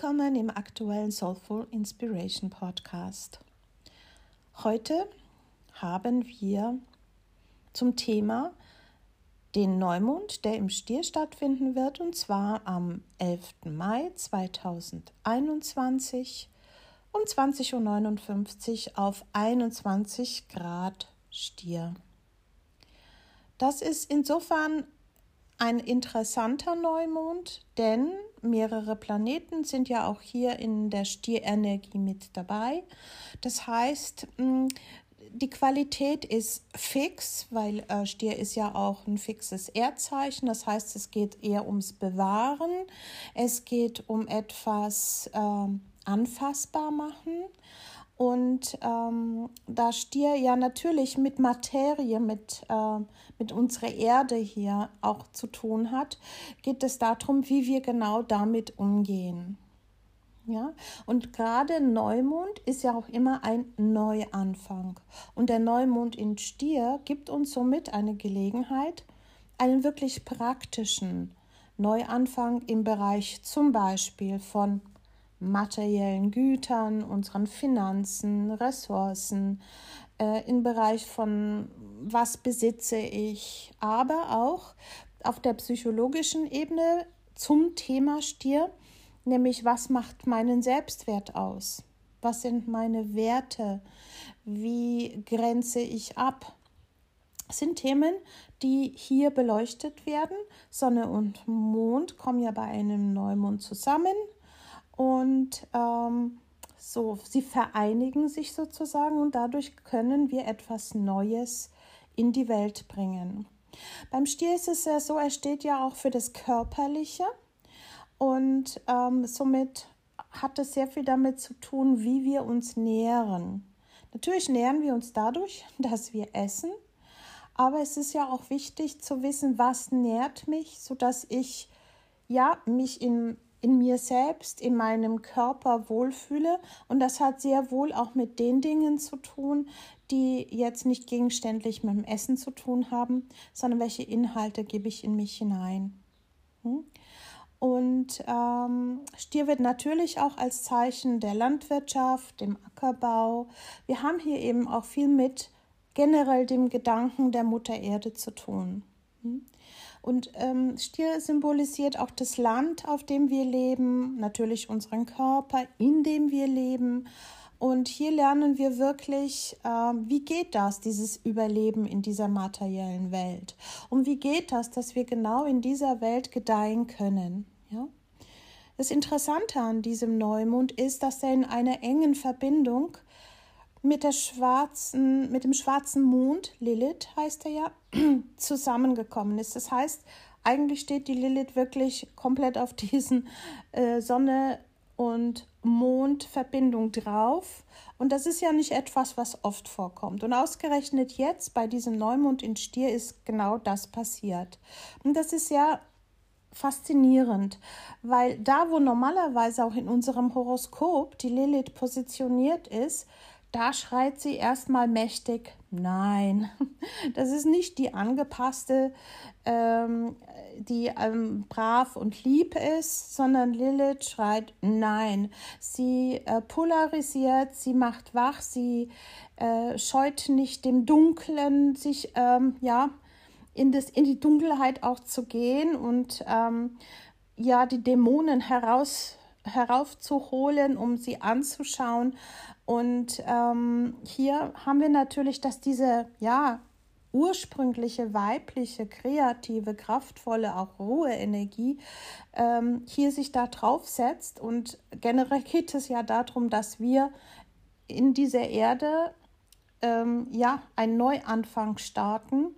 Willkommen im aktuellen Soulful Inspiration Podcast. Heute haben wir zum Thema den Neumond, der im Stier stattfinden wird, und zwar am 11. Mai 2021 um 20.59 Uhr auf 21 Grad Stier. Das ist insofern ein interessanter Neumond, denn mehrere Planeten sind ja auch hier in der Stierenergie mit dabei. Das heißt, mm, die Qualität ist fix, weil äh, Stier ist ja auch ein fixes Erdzeichen. Das heißt, es geht eher ums Bewahren. Es geht um etwas äh, anfassbar machen. Und ähm, da Stier ja natürlich mit Materie, mit, äh, mit unserer Erde hier auch zu tun hat, geht es darum, wie wir genau damit umgehen. Ja, und gerade Neumond ist ja auch immer ein Neuanfang. Und der Neumond in Stier gibt uns somit eine Gelegenheit, einen wirklich praktischen Neuanfang im Bereich zum Beispiel von materiellen Gütern, unseren Finanzen, Ressourcen, äh, im Bereich von was besitze ich, aber auch auf der psychologischen Ebene zum Thema Stier, nämlich was macht meinen Selbstwert aus? Was sind meine Werte? Wie grenze ich ab? Das sind Themen, die hier beleuchtet werden. Sonne und Mond kommen ja bei einem Neumond zusammen und ähm, so, sie vereinigen sich sozusagen und dadurch können wir etwas Neues in die Welt bringen. Beim Stier ist es ja so, er steht ja auch für das Körperliche und ähm, somit hat es sehr viel damit zu tun, wie wir uns nähren. Natürlich nähren wir uns dadurch, dass wir essen, aber es ist ja auch wichtig zu wissen, was nährt mich, sodass ich ja mich in in mir selbst, in meinem Körper wohlfühle. Und das hat sehr wohl auch mit den Dingen zu tun, die jetzt nicht gegenständlich mit dem Essen zu tun haben, sondern welche Inhalte gebe ich in mich hinein. Hm? Und ähm, Stier wird natürlich auch als Zeichen der Landwirtschaft, dem Ackerbau. Wir haben hier eben auch viel mit generell dem Gedanken der Mutter Erde zu tun. Hm? Und ähm, Stier symbolisiert auch das Land, auf dem wir leben, natürlich unseren Körper, in dem wir leben. Und hier lernen wir wirklich, äh, wie geht das, dieses Überleben in dieser materiellen Welt? Und wie geht das, dass wir genau in dieser Welt gedeihen können? Ja? Das Interessante an diesem Neumond ist, dass er in einer engen Verbindung mit der schwarzen, mit dem schwarzen Mond, Lilith heißt er ja, zusammengekommen ist. Das heißt, eigentlich steht die Lilith wirklich komplett auf diesen äh, Sonne und Mondverbindung drauf. Und das ist ja nicht etwas, was oft vorkommt. Und ausgerechnet jetzt bei diesem Neumond in Stier ist genau das passiert. Und das ist ja faszinierend, weil da, wo normalerweise auch in unserem Horoskop die Lilith positioniert ist, da schreit sie erstmal mächtig Nein, das ist nicht die angepasste, ähm, die ähm, brav und lieb ist, sondern Lilith schreit Nein. Sie äh, polarisiert, sie macht wach, sie äh, scheut nicht dem Dunklen, sich ähm, ja in, das, in die Dunkelheit auch zu gehen und ähm, ja die Dämonen heraus heraufzuholen, um sie anzuschauen. Und ähm, hier haben wir natürlich, dass diese, ja, ursprüngliche weibliche, kreative, kraftvolle, auch rohe Energie ähm, hier sich da drauf setzt. Und generell geht es ja darum, dass wir in dieser Erde ähm, ja einen Neuanfang starten.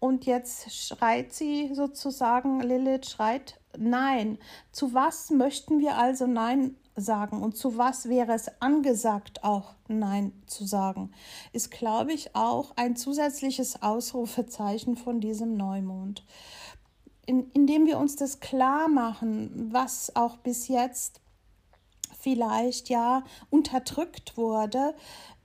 Und jetzt schreit sie sozusagen, Lilith schreit Nein. Zu was möchten wir also Nein sagen und zu was wäre es angesagt, auch Nein zu sagen, ist, glaube ich, auch ein zusätzliches Ausrufezeichen von diesem Neumond. In, indem wir uns das klar machen, was auch bis jetzt vielleicht ja unterdrückt wurde,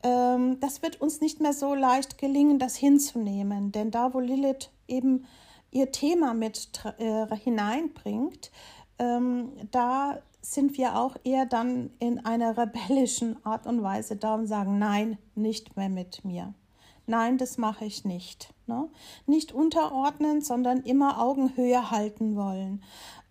ähm, das wird uns nicht mehr so leicht gelingen, das hinzunehmen. Denn da, wo Lilith eben ihr Thema mit äh, hineinbringt, ähm, da sind wir auch eher dann in einer rebellischen Art und Weise da und sagen, nein, nicht mehr mit mir. Nein, das mache ich nicht. Ne? Nicht unterordnen, sondern immer Augenhöhe halten wollen.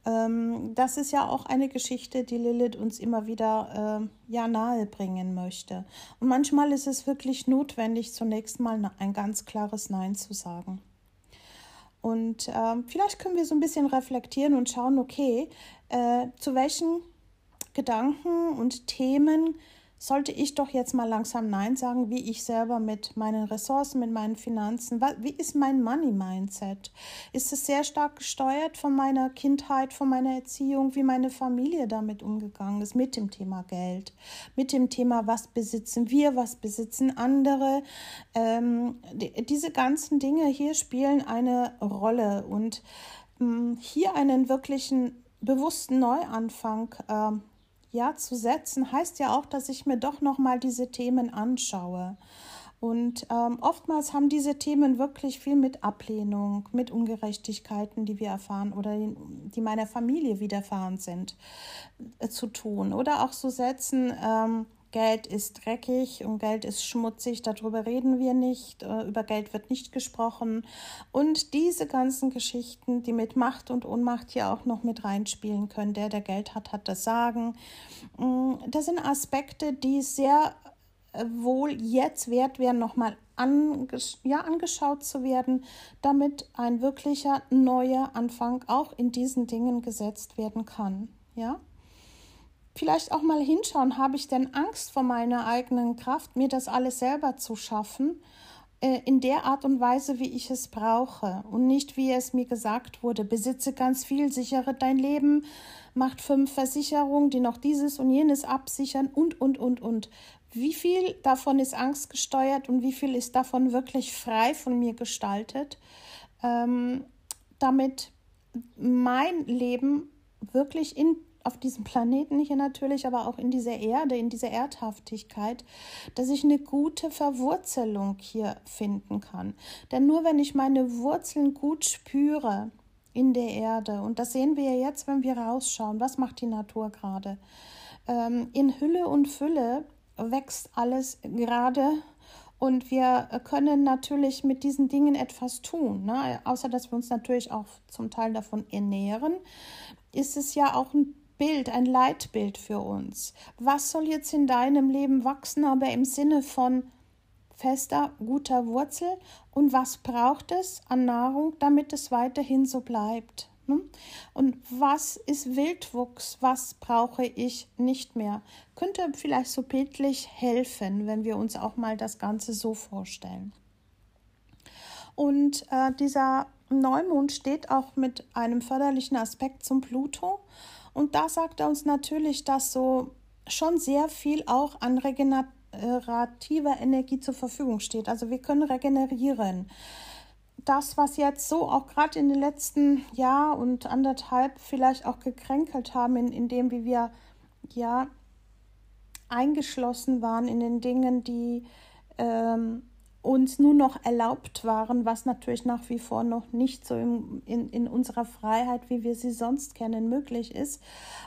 Ähm, das ist ja auch eine Geschichte, die Lilith uns immer wieder äh, ja nahe bringen möchte. Und manchmal ist es wirklich notwendig, zunächst mal ein ganz klares Nein zu sagen. Und äh, vielleicht können wir so ein bisschen reflektieren und schauen, okay, äh, zu welchen Gedanken und Themen sollte ich doch jetzt mal langsam Nein sagen, wie ich selber mit meinen Ressourcen, mit meinen Finanzen, wie ist mein Money-Mindset? Ist es sehr stark gesteuert von meiner Kindheit, von meiner Erziehung, wie meine Familie damit umgegangen ist, mit dem Thema Geld, mit dem Thema, was besitzen wir, was besitzen andere? Ähm, die, diese ganzen Dinge hier spielen eine Rolle und ähm, hier einen wirklichen bewussten Neuanfang äh, ja zu setzen, heißt ja auch, dass ich mir doch noch mal diese Themen anschaue. Und ähm, oftmals haben diese Themen wirklich viel mit Ablehnung, mit Ungerechtigkeiten, die wir erfahren oder die, meiner Familie widerfahren sind, äh, zu tun. Oder auch so Sätzen, ähm, Geld ist dreckig und Geld ist schmutzig, darüber reden wir nicht, äh, über Geld wird nicht gesprochen. Und diese ganzen Geschichten, die mit Macht und Ohnmacht hier auch noch mit reinspielen können, der, der Geld hat, hat das Sagen. Mm, das sind Aspekte, die sehr äh, wohl jetzt wert wären, nochmal angesch ja, angeschaut zu werden, damit ein wirklicher neuer Anfang auch in diesen Dingen gesetzt werden kann. Ja? Vielleicht auch mal hinschauen, habe ich denn Angst vor meiner eigenen Kraft, mir das alles selber zu schaffen, äh, in der Art und Weise, wie ich es brauche und nicht, wie es mir gesagt wurde, besitze ganz viel, sichere dein Leben, macht fünf Versicherungen, die noch dieses und jenes absichern und, und, und, und. Wie viel davon ist angstgesteuert und wie viel ist davon wirklich frei von mir gestaltet, ähm, damit mein Leben wirklich in auf diesem Planeten hier natürlich, aber auch in dieser Erde, in dieser Erdhaftigkeit, dass ich eine gute Verwurzelung hier finden kann. Denn nur wenn ich meine Wurzeln gut spüre in der Erde, und das sehen wir ja jetzt, wenn wir rausschauen, was macht die Natur gerade? Ähm, in Hülle und Fülle wächst alles gerade und wir können natürlich mit diesen Dingen etwas tun, ne? außer dass wir uns natürlich auch zum Teil davon ernähren, ist es ja auch ein Bild, ein Leitbild für uns. Was soll jetzt in deinem Leben wachsen, aber im Sinne von fester, guter Wurzel und was braucht es an Nahrung, damit es weiterhin so bleibt? Ne? Und was ist Wildwuchs? Was brauche ich nicht mehr? Könnte vielleicht so bildlich helfen, wenn wir uns auch mal das Ganze so vorstellen. Und äh, dieser Neumond steht auch mit einem förderlichen Aspekt zum Pluto. Und da sagt er uns natürlich, dass so schon sehr viel auch an regenerativer Energie zur Verfügung steht. Also wir können regenerieren. Das, was jetzt so auch gerade in den letzten Jahr und anderthalb vielleicht auch gekränkelt haben, in, in dem, wie wir ja eingeschlossen waren in den Dingen, die ähm, uns nur noch erlaubt waren, was natürlich nach wie vor noch nicht so in, in, in unserer Freiheit, wie wir sie sonst kennen, möglich ist.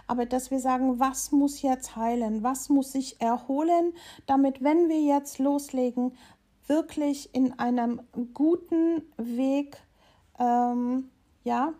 Aber dass wir sagen, was muss jetzt heilen, was muss sich erholen, damit, wenn wir jetzt loslegen, wirklich in einem guten Weg, ähm, ja,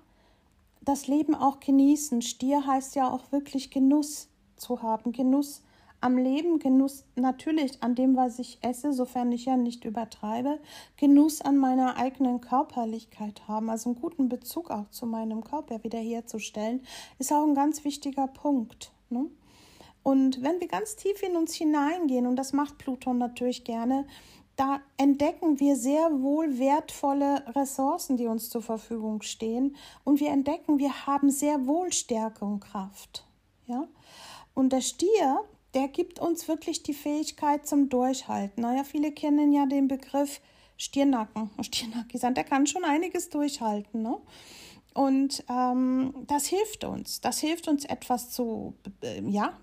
das Leben auch genießen. Stier heißt ja auch wirklich Genuss zu haben, Genuss am Leben, Genuss natürlich an dem, was ich esse, sofern ich ja nicht übertreibe, Genuss an meiner eigenen Körperlichkeit haben, also einen guten Bezug auch zu meinem Körper wiederherzustellen, ist auch ein ganz wichtiger Punkt. Ne? Und wenn wir ganz tief in uns hineingehen, und das macht Pluton natürlich gerne, da entdecken wir sehr wohl wertvolle Ressourcen, die uns zur Verfügung stehen. Und wir entdecken, wir haben sehr wohl Stärke und Kraft. Ja? Und der Stier, der gibt uns wirklich die Fähigkeit zum Durchhalten. Naja, viele kennen ja den Begriff Stirnacken, Stirnacki der kann schon einiges durchhalten. Ne? Und ähm, das hilft uns. Das hilft uns etwas zu, äh, ja,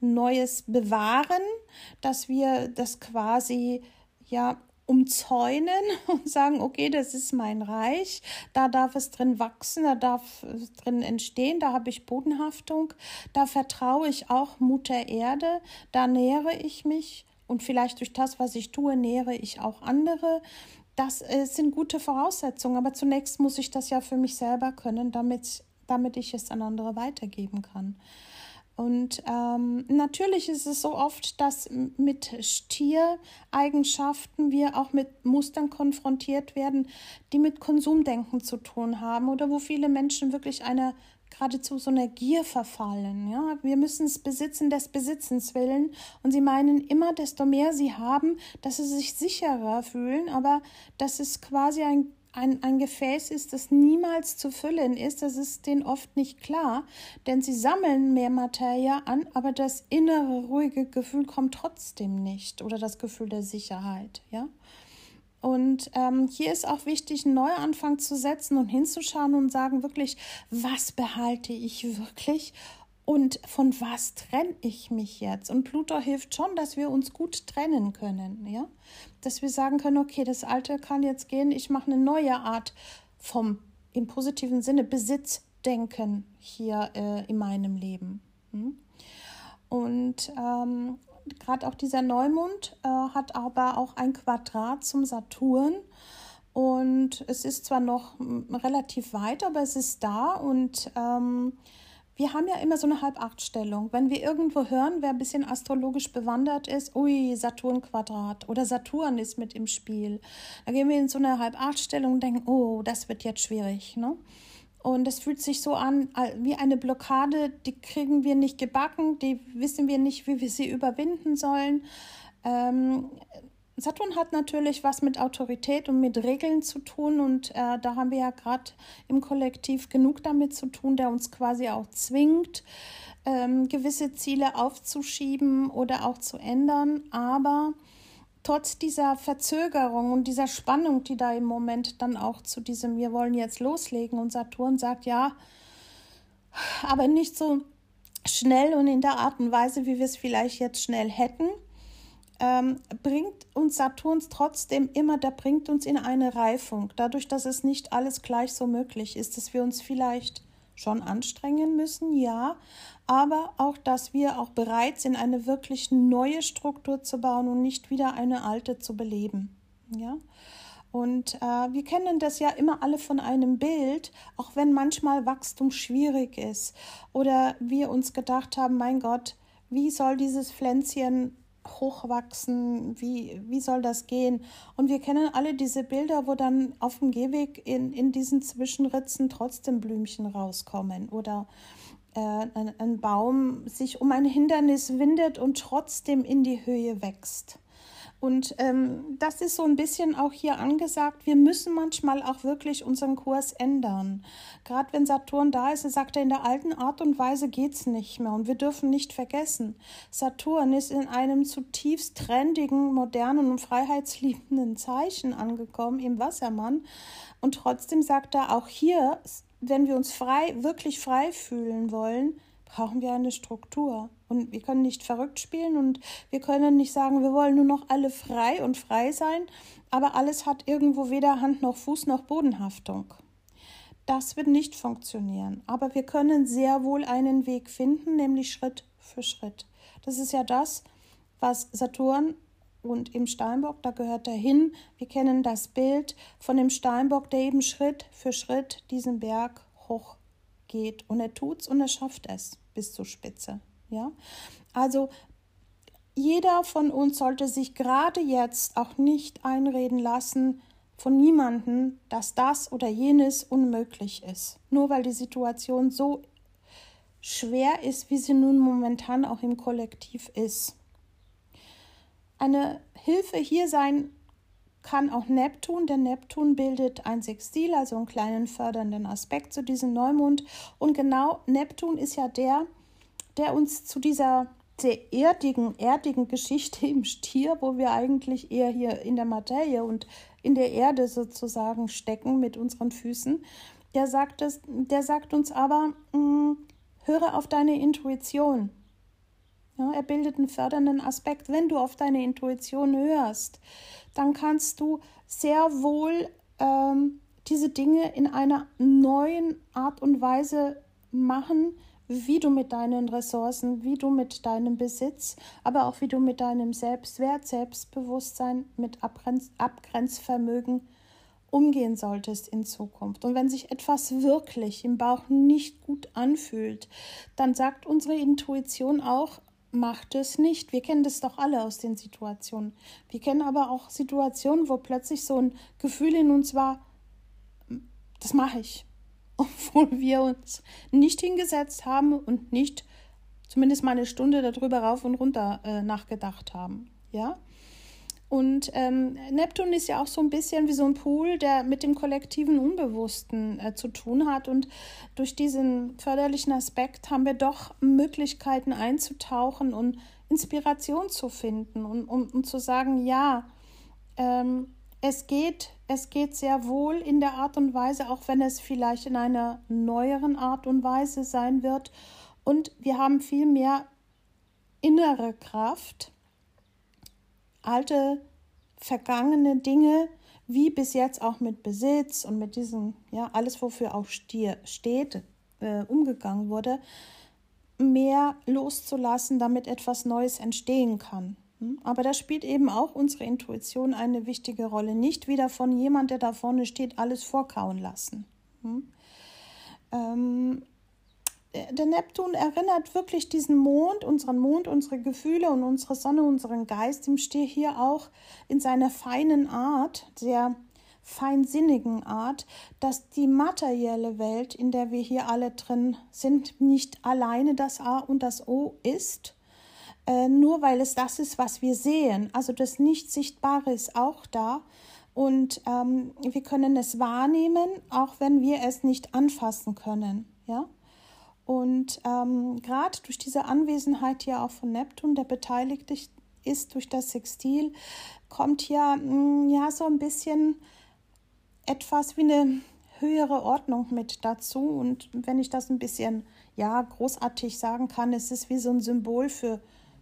Neues bewahren, dass wir das quasi, ja, umzäunen und sagen, okay, das ist mein Reich, da darf es drin wachsen, da darf es drin entstehen, da habe ich Bodenhaftung, da vertraue ich auch Mutter Erde, da nähere ich mich und vielleicht durch das, was ich tue, nähere ich auch andere. Das äh, sind gute Voraussetzungen, aber zunächst muss ich das ja für mich selber können, damit, damit ich es an andere weitergeben kann. Und ähm, natürlich ist es so oft, dass mit Stiereigenschaften wir auch mit Mustern konfrontiert werden, die mit Konsumdenken zu tun haben oder wo viele Menschen wirklich einer geradezu so einer Gier verfallen. Ja? Wir müssen es besitzen des Besitzens willen und sie meinen immer, desto mehr sie haben, dass sie sich sicherer fühlen, aber das ist quasi ein ein, ein Gefäß ist, das niemals zu füllen ist, das ist denen oft nicht klar, denn sie sammeln mehr Materie an, aber das innere ruhige Gefühl kommt trotzdem nicht oder das Gefühl der Sicherheit, ja. Und ähm, hier ist auch wichtig, einen Neuanfang zu setzen und hinzuschauen und sagen wirklich, was behalte ich wirklich und von was trenne ich mich jetzt? Und Pluto hilft schon, dass wir uns gut trennen können, ja? Dass wir sagen können, okay, das Alte kann jetzt gehen, ich mache eine neue Art vom im positiven Sinne Besitzdenken hier äh, in meinem Leben. Hm? Und ähm, gerade auch dieser Neumond äh, hat aber auch ein Quadrat zum Saturn. Und es ist zwar noch relativ weit, aber es ist da und ähm, wir haben ja immer so eine Halbachtstellung. Wenn wir irgendwo hören, wer ein bisschen astrologisch bewandert ist, ui, Saturn-Quadrat oder Saturn ist mit im Spiel, dann gehen wir in so eine Halbachtstellung und denken, oh, das wird jetzt schwierig. Ne? Und es fühlt sich so an wie eine Blockade, die kriegen wir nicht gebacken, die wissen wir nicht, wie wir sie überwinden sollen. Ähm, Saturn hat natürlich was mit Autorität und mit Regeln zu tun und äh, da haben wir ja gerade im Kollektiv genug damit zu tun, der uns quasi auch zwingt, ähm, gewisse Ziele aufzuschieben oder auch zu ändern. Aber trotz dieser Verzögerung und dieser Spannung, die da im Moment dann auch zu diesem Wir wollen jetzt loslegen und Saturn sagt ja, aber nicht so schnell und in der Art und Weise, wie wir es vielleicht jetzt schnell hätten ähm, bringt uns Saturns trotzdem immer, der bringt uns in eine Reifung. Dadurch, dass es nicht alles gleich so möglich ist, dass wir uns vielleicht schon anstrengen müssen, ja, aber auch, dass wir auch bereit sind, eine wirklich neue Struktur zu bauen und nicht wieder eine alte zu beleben. Ja. Und äh, wir kennen das ja immer alle von einem Bild, auch wenn manchmal Wachstum schwierig ist oder wir uns gedacht haben, mein Gott, wie soll dieses Pflänzchen hochwachsen, wie, wie soll das gehen? Und wir kennen alle diese Bilder, wo dann auf dem Gehweg in, in diesen Zwischenritzen trotzdem Blümchen rauskommen oder äh, ein, ein Baum sich um ein Hindernis windet und trotzdem in die Höhe wächst. Und ähm, das ist so ein bisschen auch hier angesagt. Wir müssen manchmal auch wirklich unseren Kurs ändern. Gerade wenn Saturn da ist, er sagt er, in der alten Art und Weise geht es nicht mehr. Und wir dürfen nicht vergessen, Saturn ist in einem zutiefst trendigen, modernen und freiheitsliebenden Zeichen angekommen, im Wassermann. Und trotzdem sagt er auch hier, wenn wir uns frei, wirklich frei fühlen wollen, brauchen wir eine Struktur. Und wir können nicht verrückt spielen und wir können nicht sagen, wir wollen nur noch alle frei und frei sein, aber alles hat irgendwo weder Hand noch Fuß noch Bodenhaftung. Das wird nicht funktionieren. Aber wir können sehr wohl einen Weg finden, nämlich Schritt für Schritt. Das ist ja das, was Saturn und im Steinbock, da gehört er hin. Wir kennen das Bild von dem Steinbock, der eben Schritt für Schritt diesen Berg hoch geht. Und er tut's und er schafft es bis zur Spitze. Ja, also jeder von uns sollte sich gerade jetzt auch nicht einreden lassen von niemandem, dass das oder jenes unmöglich ist. Nur weil die Situation so schwer ist, wie sie nun momentan auch im Kollektiv ist. Eine Hilfe hier sein kann auch Neptun, denn Neptun bildet ein Sextil, also einen kleinen fördernden Aspekt zu diesem Neumond. Und genau Neptun ist ja der, der uns zu dieser sehr erdigen, erdigen Geschichte im Stier, wo wir eigentlich eher hier in der Materie und in der Erde sozusagen stecken mit unseren Füßen, der sagt, es, der sagt uns aber, mh, hm, höre auf deine Intuition. Ja, er bildet einen fördernden Aspekt. Wenn du auf deine Intuition hörst, dann kannst du sehr wohl ähm, diese Dinge in einer neuen Art und Weise machen, wie du mit deinen Ressourcen, wie du mit deinem Besitz, aber auch wie du mit deinem Selbstwert, Selbstbewusstsein, mit Abgrenz Abgrenzvermögen umgehen solltest in Zukunft. Und wenn sich etwas wirklich im Bauch nicht gut anfühlt, dann sagt unsere Intuition auch, macht es nicht. Wir kennen das doch alle aus den Situationen. Wir kennen aber auch Situationen, wo plötzlich so ein Gefühl in uns war, das mache ich. Obwohl wir uns nicht hingesetzt haben und nicht zumindest mal eine Stunde darüber rauf und runter äh, nachgedacht haben. Ja? Und ähm, Neptun ist ja auch so ein bisschen wie so ein Pool, der mit dem kollektiven Unbewussten äh, zu tun hat. Und durch diesen förderlichen Aspekt haben wir doch Möglichkeiten einzutauchen und Inspiration zu finden und um, um zu sagen, ja, ähm, es geht, es geht sehr wohl in der Art und Weise, auch wenn es vielleicht in einer neueren Art und Weise sein wird. Und wir haben viel mehr innere Kraft alte, vergangene Dinge, wie bis jetzt auch mit Besitz und mit diesem, ja, alles, wofür auch stier, steht, äh, umgegangen wurde, mehr loszulassen, damit etwas Neues entstehen kann. Hm? Aber da spielt eben auch unsere Intuition eine wichtige Rolle. Nicht wieder von jemand, der da vorne steht, alles vorkauen lassen. Hm? Ähm, der Neptun erinnert wirklich diesen Mond, unseren Mond, unsere Gefühle und unsere Sonne, unseren Geist im Stier hier auch in seiner feinen Art, sehr feinsinnigen Art, dass die materielle Welt, in der wir hier alle drin sind, nicht alleine das A und das O ist, äh, nur weil es das ist, was wir sehen. Also das Nicht-Sichtbare ist auch da. Und ähm, wir können es wahrnehmen, auch wenn wir es nicht anfassen können. Ja? Und ähm, gerade durch diese Anwesenheit hier auch von Neptun, der beteiligt ist durch das Sextil, kommt hier mh, mm, ja so ein bisschen etwas wie eine höhere Ordnung mit dazu. Und wenn ich das ein bisschen ja großartig sagen kann, ist es wie so ein Symbol für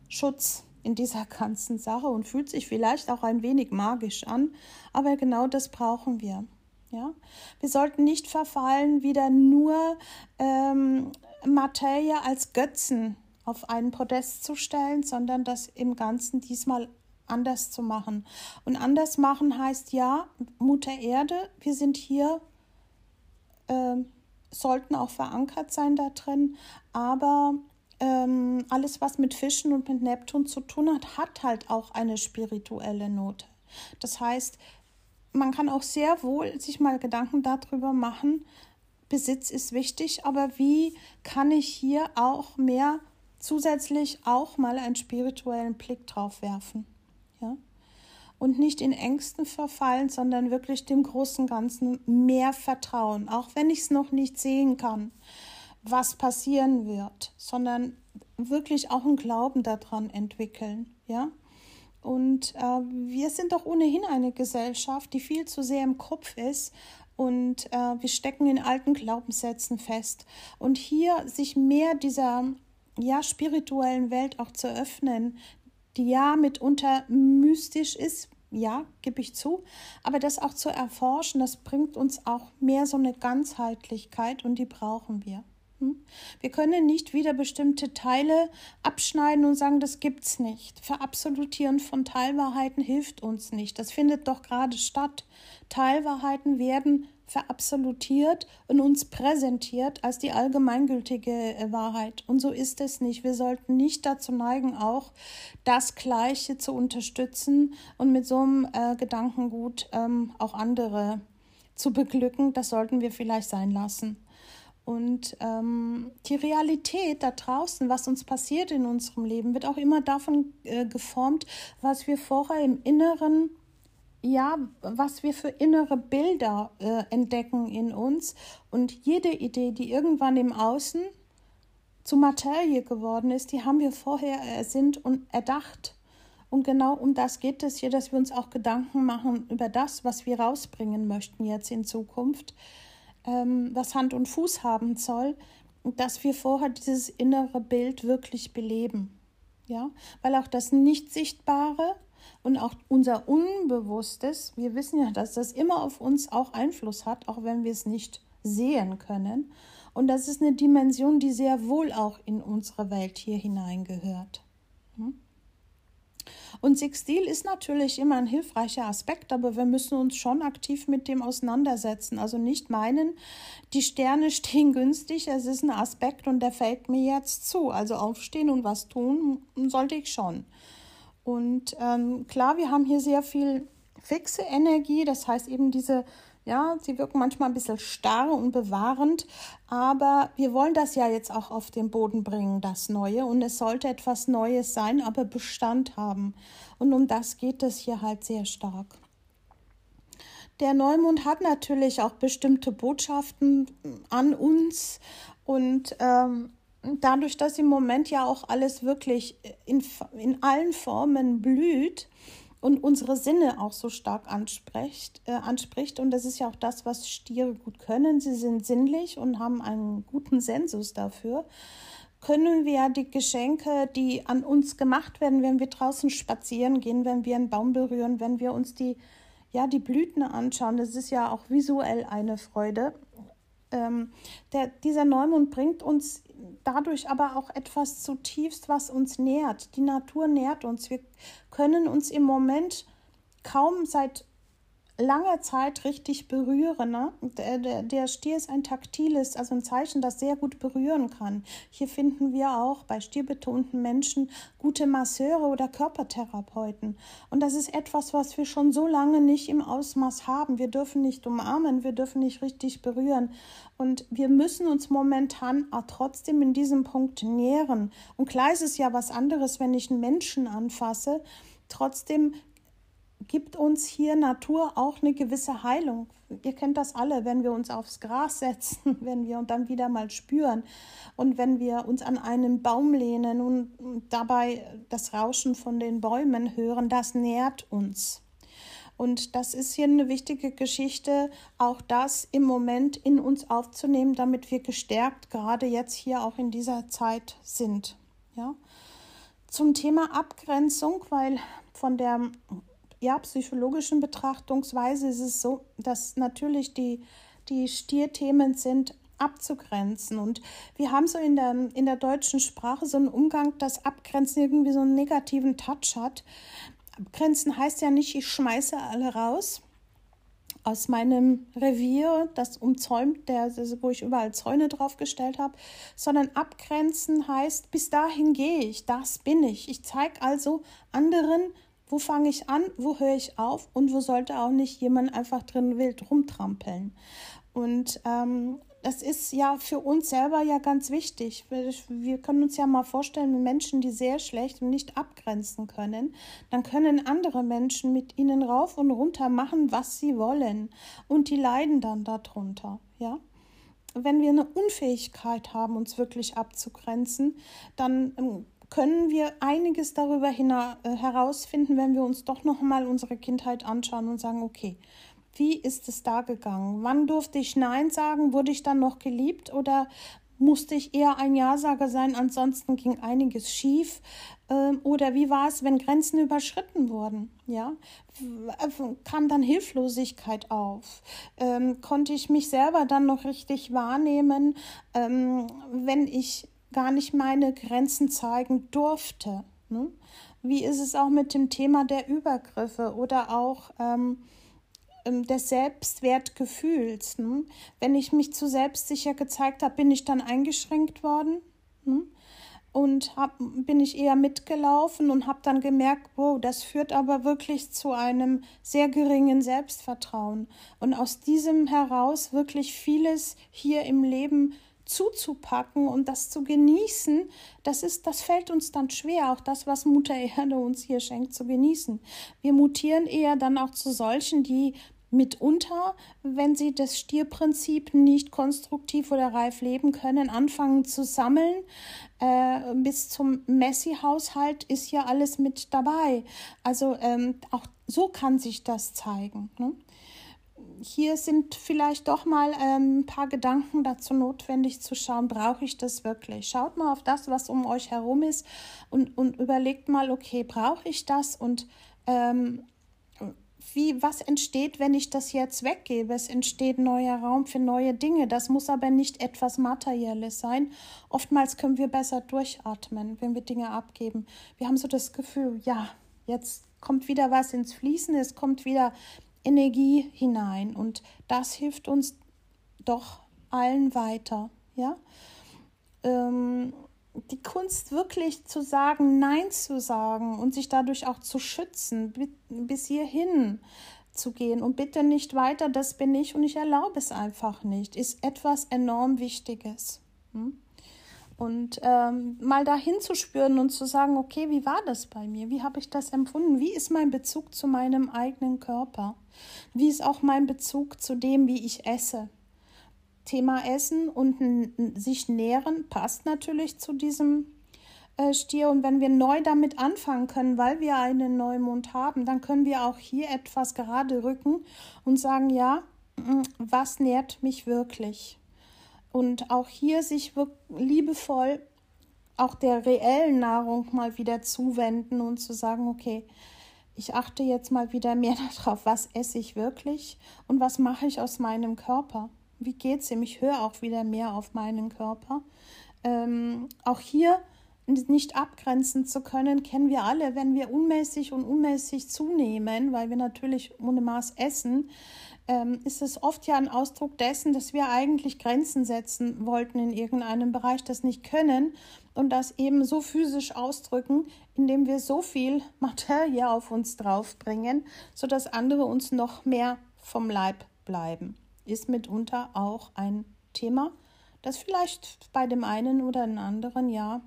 Schutz in dieser ganzen Sache und fühlt sich vielleicht auch ein wenig magisch an, aber genau das brauchen wir. Ja, wir sollten nicht verfallen, wieder nur ähm, Materie als Götzen auf einen Podest zu stellen, sondern das im Ganzen diesmal anders zu machen. Und anders machen heißt ja, Mutter Erde, wir sind hier, äh, sollten auch verankert sein da drin, aber ähm, alles, was mit Fischen und mit Neptun zu tun hat, hat halt auch eine spirituelle Note. Das heißt, man kann auch sehr wohl sich mal Gedanken darüber machen, Besitz ist wichtig, aber wie kann ich hier auch mehr zusätzlich auch mal einen spirituellen Blick drauf werfen? Ja? Und nicht in Ängsten verfallen, sondern wirklich dem großen Ganzen mehr vertrauen, auch wenn ich es noch nicht sehen kann, was passieren wird, sondern wirklich auch einen Glauben daran entwickeln. Ja? Und äh, wir sind doch ohnehin eine Gesellschaft, die viel zu sehr im Kopf ist und äh, wir stecken in alten Glaubenssätzen fest. Und hier sich mehr dieser ja, spirituellen Welt auch zu öffnen, die ja mitunter mystisch ist, ja, gebe ich zu, aber das auch zu erforschen, das bringt uns auch mehr so eine Ganzheitlichkeit und die brauchen wir. Hm? Wir können nicht wieder bestimmte Teile abschneiden und sagen, das gibt's nicht. Verabsolutieren von Teilwahrheiten hilft uns nicht. Das findet doch gerade statt. Teilwahrheiten werden verabsolutiert und uns präsentiert als die allgemeingültige äh, Wahrheit. Und so ist es nicht. Wir sollten nicht dazu neigen, auch das Gleiche zu unterstützen und mit so einem äh, Gedankengut ähm, auch andere zu beglücken. Das sollten wir vielleicht sein lassen. Und ähm, die Realität da draußen, was uns passiert in unserem Leben, wird auch immer davon äh, geformt, was wir vorher im Inneren, ja, was wir für innere Bilder äh, entdecken in uns. Und jede Idee, die irgendwann im Außen zu Materie geworden ist, die haben wir vorher ersinnt und erdacht. Und genau um das geht es hier, dass wir uns auch Gedanken machen über das, was wir rausbringen möchten jetzt in Zukunft ähm, was Hand und Fuß haben soll, dass wir vorher dieses innere Bild wirklich beleben. ja, weil auch das Nicht-Sichtbare und auch unser Unbewusstes, wir wissen ja, dass das immer auf uns auch Einfluss hat, auch wenn wir es nicht sehen können. Und das ist eine Dimension, die sehr wohl auch in unsere Welt hier hineingehört. Hm? Und Sextil ist natürlich immer ein hilfreicher Aspekt, aber wir müssen uns schon aktiv mit dem auseinandersetzen. Also nicht meinen, die Sterne stehen günstig, es ist ein Aspekt und der fällt mir jetzt zu. Also aufstehen und was tun sollte ich schon. Und ähm, klar, wir haben hier sehr viel fixe Energie, das heißt eben diese ja, sie wirken manchmal ein bisschen starr und bewahrend, aber wir wollen das ja jetzt auch auf den Boden bringen, das Neue. Und es sollte etwas Neues sein, aber Bestand haben. Und um das geht es hier halt sehr stark. Der Neumond hat natürlich auch bestimmte Botschaften an uns und ähm, dadurch, dass im Moment ja auch alles wirklich in, in allen Formen blüht, und unsere Sinne auch so stark anspricht, äh, anspricht. Und das ist ja auch das, was Stiere gut können. Sie sind sinnlich und haben einen guten Sensus dafür. Können wir die Geschenke, die an uns gemacht werden, wenn wir draußen spazieren gehen, wenn wir einen Baum berühren, wenn wir uns die, ja, die Blüten anschauen, das ist ja auch visuell eine Freude. Ähm, der, dieser Neumond bringt uns dadurch aber auch etwas zutiefst, was uns nährt. Die Natur nährt uns. Wir können uns im Moment kaum seit lange Zeit richtig berühren. Ne? Der, der, der Stier ist ein taktiles, also ein Zeichen, das sehr gut berühren kann. Hier finden wir auch bei stierbetonten Menschen gute Masseure oder Körpertherapeuten. Und das ist etwas, was wir schon so lange nicht im Ausmaß haben. Wir dürfen nicht umarmen, wir dürfen nicht richtig berühren. Und wir müssen uns momentan trotzdem in diesem Punkt nähren. Und klar ist es ja was anderes, wenn ich einen Menschen anfasse. Trotzdem gibt uns hier Natur auch eine gewisse Heilung. Ihr kennt das alle, wenn wir uns aufs Gras setzen, wenn wir und dann wieder mal spüren und wenn wir uns an einen Baum lehnen und dabei das Rauschen von den Bäumen hören, das nährt uns. Und das ist hier eine wichtige Geschichte, auch das im Moment in uns aufzunehmen, damit wir gestärkt gerade jetzt hier auch in dieser Zeit sind. Ja. Zum Thema Abgrenzung, weil von der ja, psychologischen Betrachtungsweise ist es so, dass natürlich die, die Stierthemen sind abzugrenzen. Und wir haben so in der, in der deutschen Sprache so einen Umgang, dass Abgrenzen irgendwie so einen negativen Touch hat. Abgrenzen heißt ja nicht, ich schmeiße alle raus aus meinem Revier, das umzäumt, der, wo ich überall Zäune draufgestellt habe, sondern abgrenzen heißt, bis dahin gehe ich, das bin ich. Ich zeige also anderen, wo fange ich an, wo höre ich auf und wo sollte auch nicht jemand einfach drin wild rumtrampeln. Und ähm, das ist ja für uns selber ja ganz wichtig. Wir können uns ja mal vorstellen, Menschen, die sehr schlecht und nicht abgrenzen können, dann können andere Menschen mit ihnen rauf und runter machen, was sie wollen. Und die leiden dann darunter, ja. Wenn wir eine Unfähigkeit haben, uns wirklich abzugrenzen, dann ähm, können wir einiges darüber äh, herausfinden, wenn wir uns doch noch mal unsere Kindheit anschauen und sagen, okay, wie ist es da gegangen? Wann durfte ich Nein sagen? Wurde ich dann noch geliebt oder musste ich eher ein Ja-Sager sein? Ansonsten ging einiges schief. Ähm, oder wie war es, wenn Grenzen überschritten wurden? Ja, kam dann Hilflosigkeit auf? Ähm, konnte ich mich selber dann noch richtig wahrnehmen, ähm, wenn ich gar nicht meine Grenzen zeigen durfte. Ne? Wie ist es auch mit dem Thema der Übergriffe oder auch ähm, ähm des Selbstwertgefühls? Ne? Wenn ich mich zu selbstsicher gezeigt habe, bin ich dann eingeschränkt worden? Ne? Und hab, bin ich eher mitgelaufen und habe dann gemerkt, wow, das führt aber wirklich zu einem sehr geringen Selbstvertrauen. Und aus diesem heraus wirklich vieles hier im Leben zuzupacken und das zu genießen, das ist, das fällt uns dann schwer, auch das, was Mutter Erde uns hier schenkt, zu genießen. Wir mutieren eher dann auch zu solchen, die mitunter, wenn sie das Stierprinzip nicht konstruktiv oder reif leben können, anfangen zu sammeln. Äh, bis zum Messi-Haushalt ist ja alles mit dabei. Also ähm, auch so kann sich das zeigen. Ne? Hier sind vielleicht doch mal ähm, ein paar Gedanken dazu notwendig zu schauen, brauche ich das wirklich? Schaut mal auf das, was um euch herum ist und, und überlegt mal, okay, brauche ich das und ähm, wie, was entsteht, wenn ich das jetzt weggebe? Es entsteht neuer Raum für neue Dinge. Das muss aber nicht etwas Materielles sein. Oftmals können wir besser durchatmen, wenn wir Dinge abgeben. Wir haben so das Gefühl, ja, jetzt kommt wieder was ins Fließen, es kommt wieder Energie hinein und das hilft uns doch allen weiter, ja. Ähm, die Kunst wirklich zu sagen, Nein zu sagen und sich dadurch auch zu schützen, bis hierhin zu gehen und bitte nicht weiter, das bin ich und ich erlaube es einfach nicht, ist etwas enorm Wichtiges. Hm? Und ähm, mal dahin zu spüren und zu sagen, okay, wie war das bei mir? Wie habe ich das empfunden? Wie ist mein Bezug zu meinem eigenen Körper? Wie ist auch mein Bezug zu dem, wie ich esse? Thema Essen und sich nähren passt natürlich zu diesem äh, Stier. Und wenn wir neu damit anfangen können, weil wir einen Neumond haben, dann können wir auch hier etwas gerade rücken und sagen, ja, mm, was nährt mich wirklich? Und auch hier sich liebevoll auch der reellen Nahrung mal wieder zuwenden und zu sagen, okay, ich achte jetzt mal wieder mehr darauf, was esse ich wirklich und was mache ich aus meinem Körper wie geht es ihm? Ich höre auch wieder mehr auf meinen Körper. Ähm, auch hier nicht abgrenzen zu können, kennen wir alle, wenn wir unmäßig und unmäßig zunehmen, weil wir natürlich ohne Maß essen, ähm, ist es oft ja ein Ausdruck dessen, dass wir eigentlich Grenzen setzen wollten in irgendeinem Bereich, das nicht können und das eben so physisch ausdrücken, indem wir so viel Materie auf uns draufbringen, sodass andere uns noch mehr vom Leib bleiben ist mitunter auch ein Thema, das vielleicht bei dem einen oder den anderen ja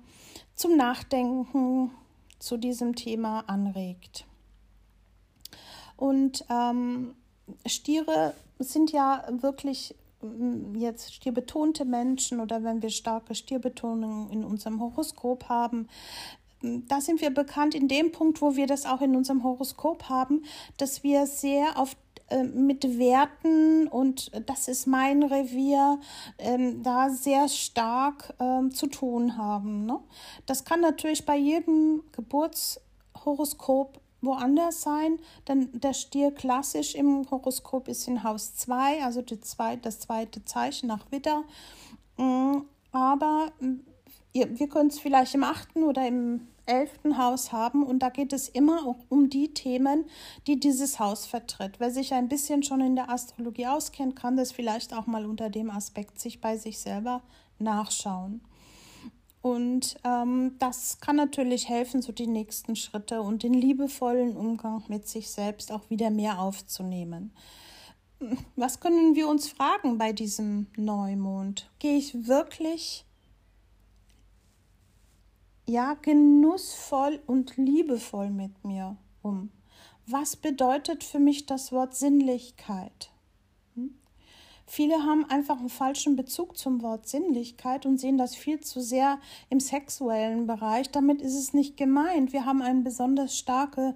zum Nachdenken zu diesem Thema anregt. Und ähm, Stiere sind ja wirklich mm, jetzt stierbetonte Menschen oder wenn wir starke Stierbetonungen in unserem Horoskop haben, mm, da sind wir bekannt in dem Punkt, wo wir das auch in unserem Horoskop haben, dass wir sehr auf äh, mit Werten und das ist mein Revier, ähm, da sehr stark ähm, zu tun haben. Ne? Das kann natürlich bei jedem Geburtshoroskop woanders sein, denn der Stier klassisch im Horoskop ist in Haus 2, also die zwei, das zweite Zeichen nach Widder. Mm, aber mm, wir können es vielleicht im achten oder im elften Haus haben und da geht es immer um die Themen, die dieses Haus vertritt. Wer sich ein bisschen schon in der Astrologie auskennt, kann das vielleicht auch mal unter dem Aspekt sich bei sich selber nachschauen. Und ähm, das kann natürlich helfen, so die nächsten Schritte und den liebevollen Umgang mit sich selbst auch wieder mehr aufzunehmen. Was können wir uns fragen bei diesem Neumond? Gehe ich wirklich ja, genussvoll und liebevoll mit mir um. Was bedeutet für mich das Wort Sinnlichkeit? Viele haben einfach einen falschen Bezug zum Wort Sinnlichkeit und sehen das viel zu sehr im sexuellen Bereich. Damit ist es nicht gemeint. Wir haben eine besonders starke,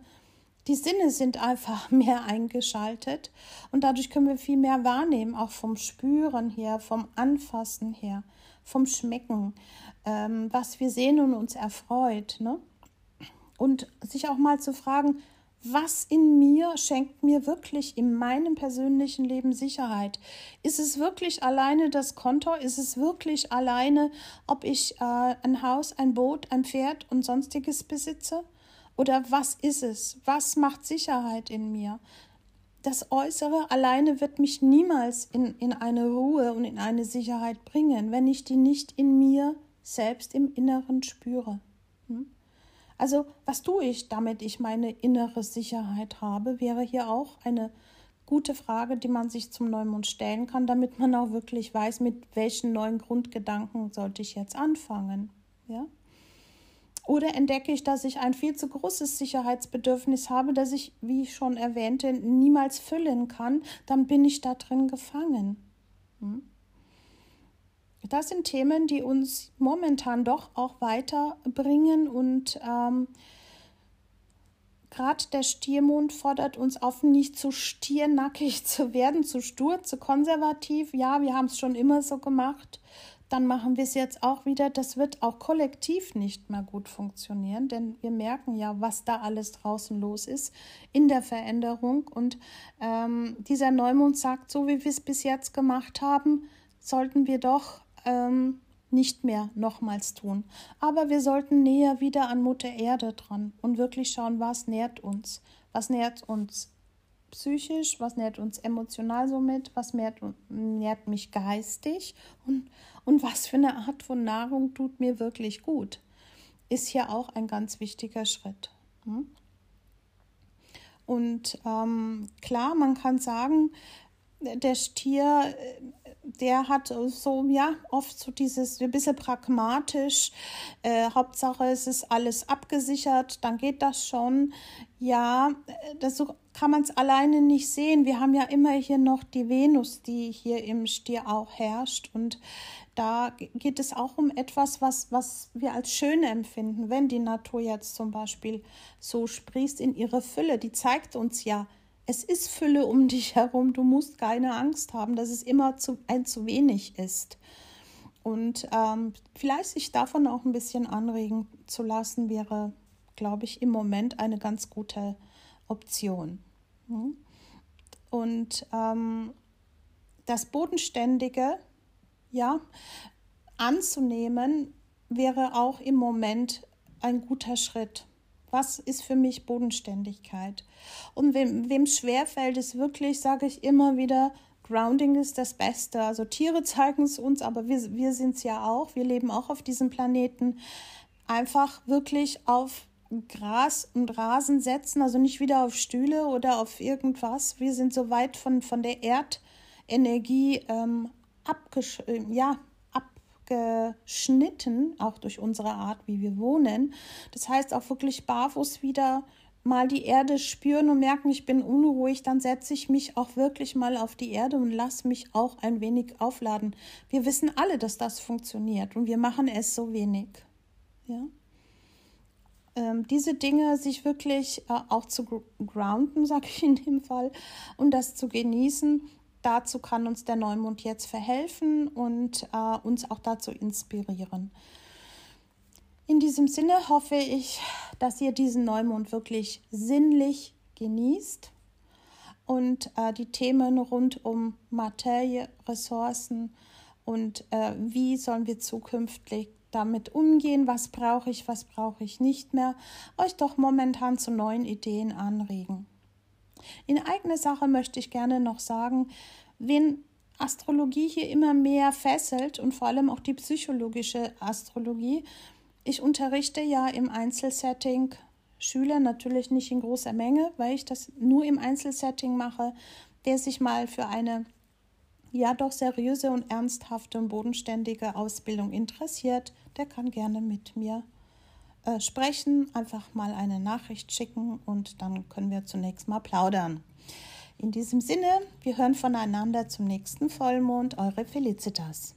die Sinne sind einfach mehr eingeschaltet und dadurch können wir viel mehr wahrnehmen, auch vom Spüren her, vom Anfassen her, vom Schmecken ähm, was wir sehen und uns erfreut. Ne? Und sich auch mal zu fragen, was in mir schenkt mir wirklich in meinem persönlichen Leben Sicherheit? Ist es wirklich alleine das Konto? Ist es wirklich alleine, ob ich äh, ein Haus, ein Boot, ein Pferd und sonstiges besitze? Oder was ist es? Was macht Sicherheit in mir? Das Äußere alleine wird mich niemals in, in eine Ruhe und in eine Sicherheit bringen, wenn ich die nicht in mir selbst im Inneren spüre. Hm? Also, was tue ich, damit ich meine innere Sicherheit habe, wäre hier auch eine gute Frage, die man sich zum Neumond stellen kann, damit man auch wirklich weiß, mit welchen neuen Grundgedanken sollte ich jetzt anfangen. Ja? Oder entdecke ich, dass ich ein viel zu großes Sicherheitsbedürfnis habe, das ich, wie ich schon erwähnte, niemals füllen kann, dann bin ich da drin gefangen. Hm? Das sind Themen, die uns momentan doch auch weiterbringen und ähm, Gerade der Stiermond fordert uns auf, nicht zu stiernackig zu werden, zu stur, zu konservativ. Ja, wir haben es schon immer so gemacht. Dann machen wir es jetzt auch wieder. Das wird auch kollektiv nicht mehr gut funktionieren, denn wir merken ja, was da alles draußen los ist in der Veränderung. Und ähm, dieser Neumond sagt, so wie wir es bis jetzt gemacht haben, sollten wir doch ähm, nicht mehr nochmals tun. Aber wir sollten näher wieder an Mutter Erde dran und wirklich schauen, was nährt uns. Was nährt uns psychisch, was nährt uns emotional somit, was nährt, nährt mich geistig und, und was für eine Art von Nahrung tut mir wirklich gut. Ist hier auch ein ganz wichtiger Schritt. Hm? Und ähm, klar, man kann sagen, der Stier der hat so, ja, oft so dieses, ein bisschen pragmatisch, äh, Hauptsache es ist alles abgesichert, dann geht das schon. Ja, das, so kann man es alleine nicht sehen. Wir haben ja immer hier noch die Venus, die hier im Stier auch herrscht und da geht es auch um etwas, was, was wir als schön empfinden, wenn die Natur jetzt zum Beispiel so sprießt in ihre Fülle. Die zeigt uns ja, es ist Fülle um dich herum. Du musst keine Angst haben, dass es immer zu, ein zu wenig ist. Und ähm, vielleicht sich davon auch ein bisschen anregen zu lassen, wäre, glaube ich, im Moment eine ganz gute Option. Hm? Und ähm, das Bodenständige, ja, anzunehmen, wäre auch im Moment ein guter Schritt. Was ist für mich Bodenständigkeit? Und wem, wem schwerfällt es wirklich, sage ich immer wieder, Grounding ist das Beste. Also Tiere zeigen es uns, aber wir, wir sind es ja auch. Wir leben auch auf diesem Planeten. Einfach wirklich auf Gras und Rasen setzen, also nicht wieder auf Stühle oder auf irgendwas. Wir sind so weit von, von der Erdenergie ähm, abgesch ja, geschnitten, auch durch unsere Art, wie wir wohnen. Das heißt auch wirklich barfuß wieder mal die Erde spüren und merken, ich bin unruhig, dann setze ich mich auch wirklich mal auf die Erde und lasse mich auch ein wenig aufladen. Wir wissen alle, dass das funktioniert und wir machen es so wenig. Ja? Ähm, diese Dinge sich wirklich äh, auch zu grounden, sage ich in dem Fall, und das zu genießen, dazu kann uns der Neumond jetzt verhelfen und äh, uns auch dazu inspirieren. In diesem Sinne hoffe ich, dass ihr diesen Neumond wirklich sinnlich genießt und äh, die Themen rund um Materie, Ressourcen und äh, wie sollen wir zukünftig damit umgehen, was brauche ich, was brauche ich nicht mehr, euch doch momentan zu neuen Ideen anregen. In eigene Sache möchte ich gerne noch sagen, wen Astrologie hier immer mehr fesselt und vor allem auch die psychologische Astrologie. Ich unterrichte ja im Einzelsetting Schüler, natürlich nicht in großer Menge, weil ich das nur im Einzelsetting mache, der sich mal für eine ja doch seriöse und ernsthafte und bodenständige Ausbildung interessiert, der kann gerne mit mir äh, sprechen, einfach mal eine Nachricht schicken und dann können wir zunächst mal plaudern. In diesem Sinne, wir hören voneinander zum nächsten Vollmond, eure Felicitas.